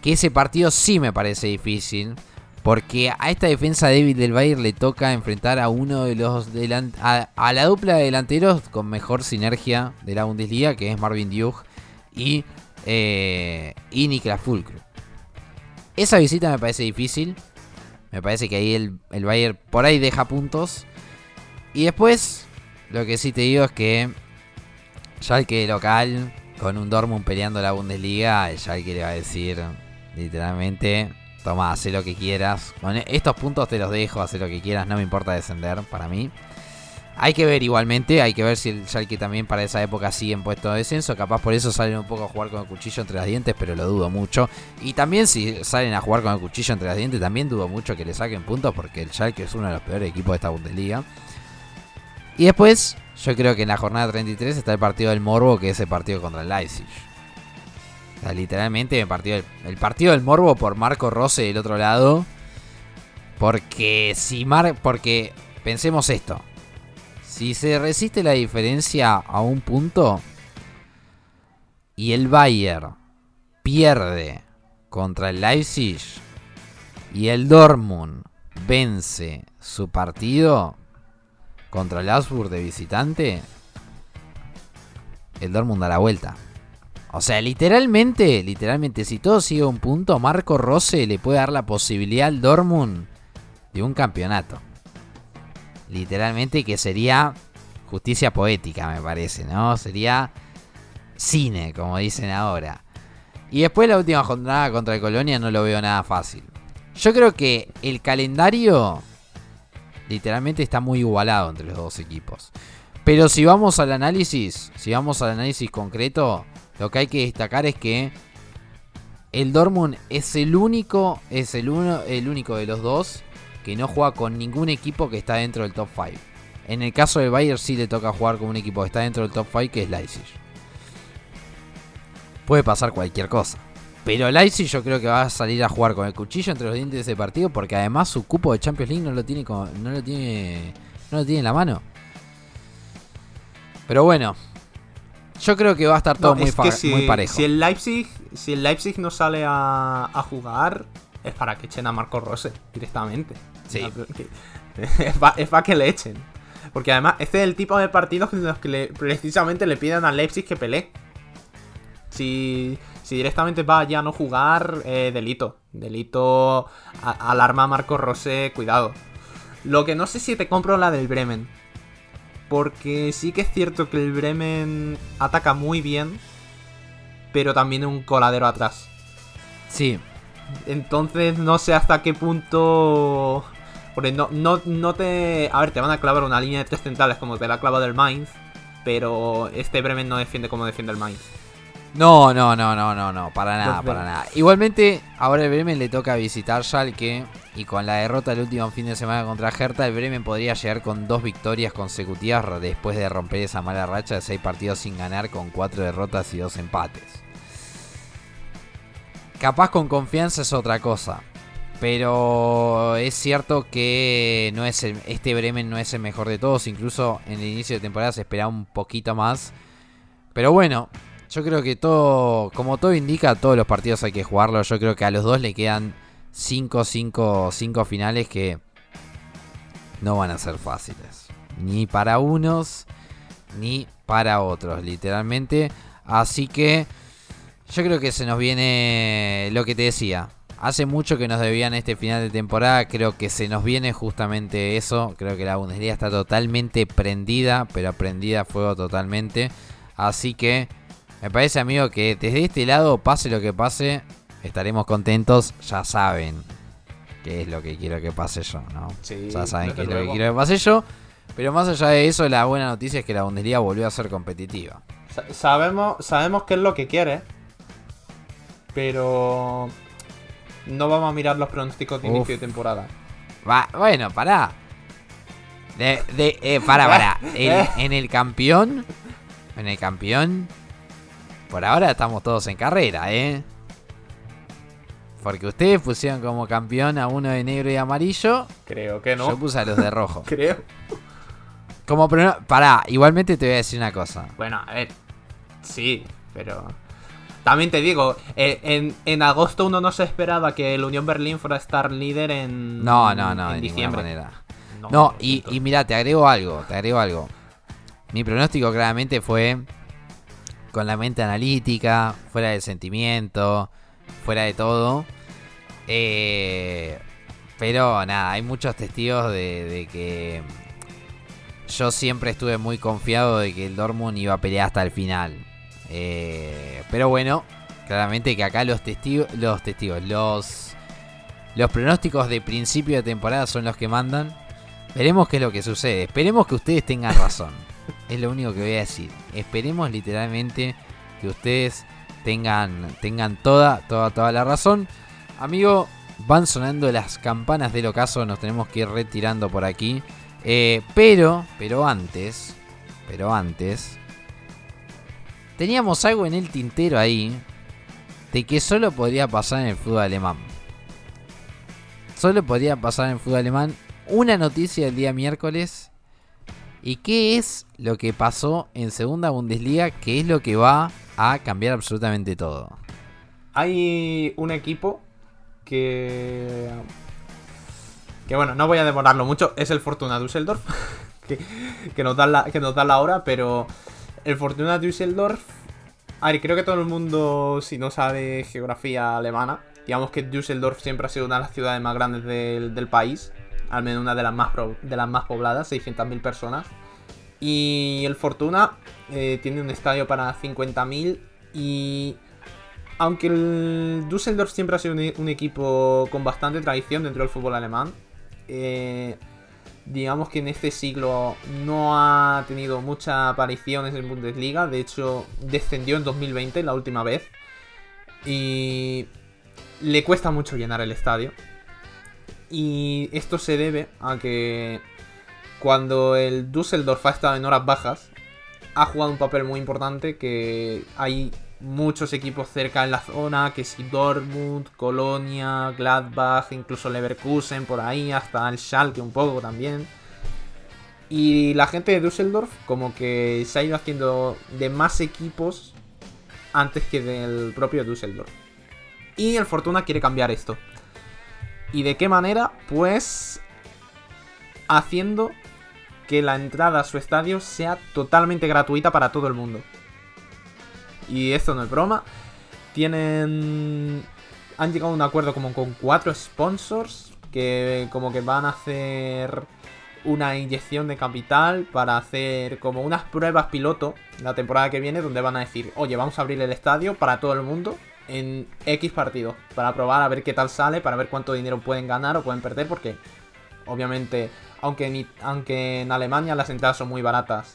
Que ese partido sí me parece difícil. Porque a esta defensa débil del Bayern le toca enfrentar a uno de los a, la dupla de delanteros con mejor sinergia de la Bundesliga, que es Marvin Diug y, eh, Niklas Fulcrum. Esa visita me parece difícil. Me parece que ahí el, el Bayern por ahí deja puntos. Y después, lo que sí te digo es que Schalke local, con un Dortmund peleando la Bundesliga, el Schalke le va a decir literalmente, toma, haz lo que quieras. Con estos puntos te los dejo, haz lo que quieras, no me importa descender para mí. Hay que ver igualmente, hay que ver si el Schalke también para esa época sigue en puesto de descenso. Capaz por eso salen un poco a jugar con el cuchillo entre los dientes, pero lo dudo mucho. Y también si salen a jugar con el cuchillo entre los dientes, también dudo mucho que le saquen puntos porque el Schalke es uno de los peores equipos de esta Bundesliga. Y después, yo creo que en la jornada 33 está el partido del Morbo, que es el partido contra el Leipzig. Literalmente partido, del, el partido del Morbo por Marco Rose del otro lado. Porque si Mar, porque pensemos esto. Si se resiste la diferencia a un punto y el Bayern pierde contra el Leipzig y el Dortmund vence su partido contra el Augsburg de visitante, el Dortmund da la vuelta. O sea, literalmente, literalmente, si todo sigue un punto, Marco Rose le puede dar la posibilidad al Dortmund de un campeonato. Literalmente que sería justicia poética, me parece, ¿no? Sería cine, como dicen ahora. Y después la última jornada contra el Colonia no lo veo nada fácil. Yo creo que el calendario literalmente está muy igualado entre los dos equipos. Pero si vamos al análisis, si vamos al análisis concreto, lo que hay que destacar es que el Dortmund es el único, es el, uno, el único de los dos que no juega con ningún equipo que está dentro del top 5. En el caso del Bayern sí le toca jugar con un equipo que está dentro del top 5 que es Leipzig. Puede pasar cualquier cosa. Pero Leipzig yo creo que va a salir a jugar con el cuchillo entre los dientes de ese partido porque además su cupo de Champions League no lo tiene no lo tiene no lo tiene en la mano. Pero bueno, yo creo que va a estar todo No, muy, es que si, muy parejo. si el Leipzig, si el Leipzig no sale a, a jugar, es para que echen a Marco Rose directamente. Sí. Es para que le echen. Porque además, este es el tipo de partidos en los que le- precisamente le piden al Leipzig que pelee. Si, si directamente va ya a no jugar, eh, delito. Delito, a- alarma a Marco Rose, cuidado. Lo que no sé si te compro la del Bremen. Porque sí que es cierto que el Bremen ataca muy bien, pero también un coladero atrás. Sí, Entonces no sé hasta qué punto... Porque no, no, no te... A ver, te van a clavar una línea de tres centrales como te la ha clavado el Mainz, pero este Bremen no defiende como defiende el Mainz. No, no, no, no, no, no, para nada, para nada. Igualmente, ahora el Bremen le toca visitar Schalke y con la derrota el último fin de semana contra Hertha, el Bremen podría llegar con dos victorias consecutivas después de romper esa mala racha de seis partidos sin ganar con cuatro derrotas y dos empates. Capaz con confianza es otra cosa. Pero es cierto que no es el- este Bremen no es el mejor de todos. Incluso en el inicio de temporada se esperaba un poquito más. Pero bueno, yo creo que todo, como todo indica, todos los partidos hay que jugarlos. Yo creo que a los dos le quedan 5, 5, 5 finales que no van a ser fáciles. Ni para unos, ni para otros, literalmente. Así que yo creo que se nos viene lo que te decía. Hace mucho que nos debían este final de temporada. Creo que se nos viene justamente eso. Creo que la Bundesliga está totalmente prendida, pero prendida a fuego totalmente. Así que me parece, amigo, que desde este lado, pase lo que pase, estaremos contentos. Ya saben qué es lo que quiero que pase yo, ¿no? Sí, ya saben qué es lo que quiero que pase yo. Pero más allá de eso, la buena noticia es que la Bundesliga volvió a ser competitiva. Sa- sabemos, sabemos qué es lo que quiere, pero no vamos a mirar los pronósticos de Uf. inicio de temporada. Va, bueno, pará. De, de, eh, pará, pará. El- en el campeón. En el campeón. Por ahora estamos todos en carrera, ¿eh? Porque ustedes pusieron como campeón a uno de negro y amarillo. Creo que no. Yo puse a los de rojo. Creo. Como prono- Pará, igualmente te voy a decir una cosa. Bueno, a ver. Sí, pero. También te digo, eh, en, en agosto uno no se esperaba que el Unión Berlín fuera a estar líder en. No, no, no, en de diciembre. ninguna manera. No, y, y mira, te agrego algo, te agrego algo. Mi pronóstico claramente fue con la mente analítica, fuera del sentimiento, fuera de todo. Eh, pero nada, hay muchos testigos de, que yo siempre estuve muy confiado de que el Dortmund iba a pelear hasta el final. Eh, pero bueno, claramente que acá los testigos, los testigos, los los pronósticos de principio de temporada son los que mandan. Veremos qué es lo que sucede. Esperemos que ustedes tengan razón. Es lo único que voy a decir. Esperemos literalmente que ustedes tengan, tengan toda, toda, toda la razón. Amigo, van sonando las campanas del ocaso. Nos tenemos que ir retirando por aquí. Eh, pero, pero antes, pero antes, teníamos algo en el tintero ahí de que solo podría pasar en el fútbol alemán. Solo podría pasar en el fútbol alemán una noticia del día miércoles. ¿Y qué es lo que pasó en Segunda Bundesliga? ¿Qué es lo que va a cambiar absolutamente todo? Hay un equipo que... Que bueno, no voy a demorarlo mucho. Es el Fortuna Düsseldorf. que, que, nos da la, que nos da la hora, pero... El Fortuna Düsseldorf... A ver, creo que todo el mundo, si no sabe geografía alemana, digamos que Düsseldorf siempre ha sido una de las ciudades más grandes del, del país al menos una de las más, de las más pobladas, 600.000 personas. Y el Fortuna eh, tiene un estadio para 50.000 y aunque el Düsseldorf siempre ha sido un, equipo con bastante tradición dentro del fútbol alemán, eh, digamos que en este siglo no ha tenido muchas apariciones en Bundesliga, de hecho descendió en 2020 la última vez y le cuesta mucho llenar el estadio. Y esto se debe a que cuando el Düsseldorf ha estado en horas bajas, ha jugado un papel muy importante que hay muchos equipos cerca en la zona, que si Dortmund, Colonia, Gladbach, incluso Leverkusen por ahí, hasta el Schalke un poco también. Y la gente de Düsseldorf como que se ha ido haciendo de más equipos antes que del propio Düsseldorf. Y el Fortuna quiere cambiar esto. ¿Y de qué manera? Pues haciendo que la entrada a su estadio sea totalmente gratuita para todo el mundo. Y esto no es broma. Tienen... Han llegado a un acuerdo como con cuatro sponsors que como que van a hacer una inyección de capital para hacer como unas pruebas piloto la temporada que viene donde van a decir, oye, vamos a abrir el estadio para todo el mundo en X partidos para probar a ver qué tal sale, para ver cuánto dinero pueden ganar o pueden perder, porque obviamente, aunque en, aunque en Alemania las entradas son muy baratas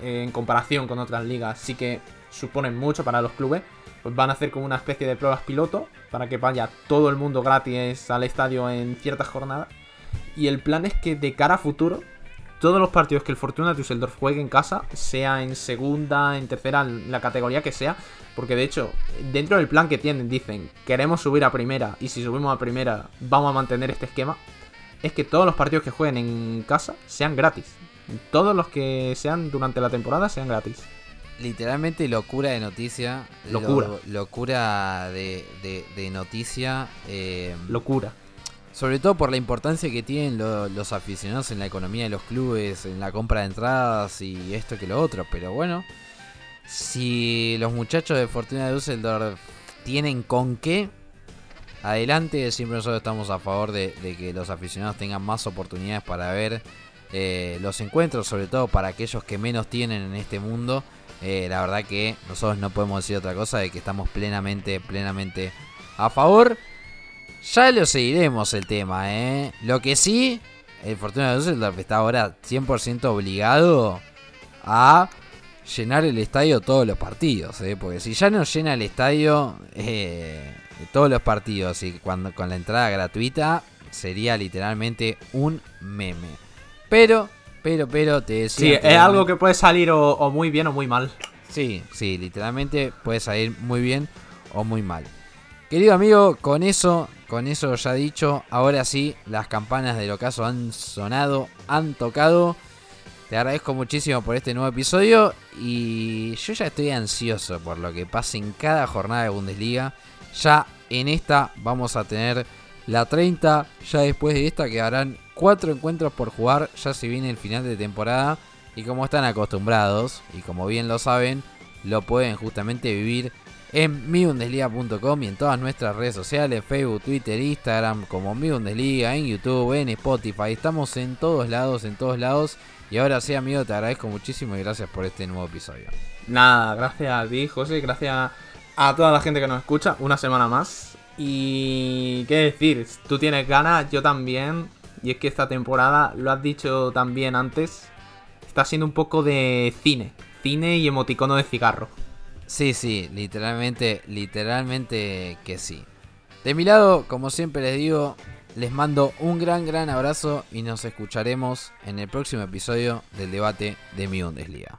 eh, en comparación con otras ligas, sí que suponen mucho para los clubes, pues van a hacer como una especie de pruebas piloto para que vaya todo el mundo gratis al estadio en ciertas jornadas. Y el plan es que de cara a futuro todos los partidos que el Fortuna Düsseldorf juegue en casa, sea en segunda, en tercera, en la categoría que sea, porque de hecho, dentro del plan que tienen, dicen, queremos subir a primera, y si subimos a primera, vamos a mantener este esquema, es que todos los partidos que jueguen en casa sean gratis. Todos los que sean durante la temporada sean gratis. Literalmente locura de noticia. Locura. locura de, de, noticia. Eh, locura. Sobre todo por la importancia que tienen los aficionados en la economía de los clubes, en la compra de entradas y esto que lo otro. Pero bueno, si los muchachos de Fortuna de Düsseldorf tienen con qué, adelante. Siempre nosotros estamos a favor de, que los aficionados tengan más oportunidades para ver eh, los encuentros, sobre todo para aquellos que menos tienen en este mundo. Eh, la verdad que nosotros no podemos decir otra cosa de que estamos plenamente, plenamente a favor. Ya lo seguiremos el tema, ¿eh? Lo que sí, el Fortuna de Düsseldorf está ahora 100% obligado a llenar el estadio todos los partidos, ¿eh? Porque si ya no llena el estadio eh, todos los partidos y cuando con la entrada gratuita, sería literalmente un meme. Pero, pero, pero, te decía... Sí, es algo que puede salir o muy bien o muy mal. Sí, sí, literalmente puede salir muy bien o muy mal. Querido amigo, con eso con eso ya dicho, ahora sí, las campanas del ocaso han sonado, han tocado. Te agradezco muchísimo por este nuevo episodio y yo ya estoy ansioso por lo que pase en cada jornada de Bundesliga. Ya en esta vamos a tener la 30, ya después de esta quedarán 4 encuentros por jugar, ya se viene el final de temporada y como están acostumbrados y como bien lo saben, lo pueden justamente vivir en miundesliga.com y en todas nuestras redes sociales, Facebook, Twitter, Instagram, como Mi en YouTube, en Spotify. Estamos en todos lados, en todos lados. Y ahora sí, amigo, te agradezco muchísimo y gracias por este nuevo episodio. Nada, gracias a ti, José, gracias a toda la gente que nos escucha una semana más. Y qué decir, tú tienes ganas, yo también. Y es que esta temporada, lo has dicho también antes, está siendo un poco de cine. Cine y emoticono de cigarro. Sí, sí, literalmente, literalmente que sí. De mi lado, como siempre les digo, les mando un gran, gran abrazo y nos escucharemos en el próximo episodio del debate de mi Bundesliga.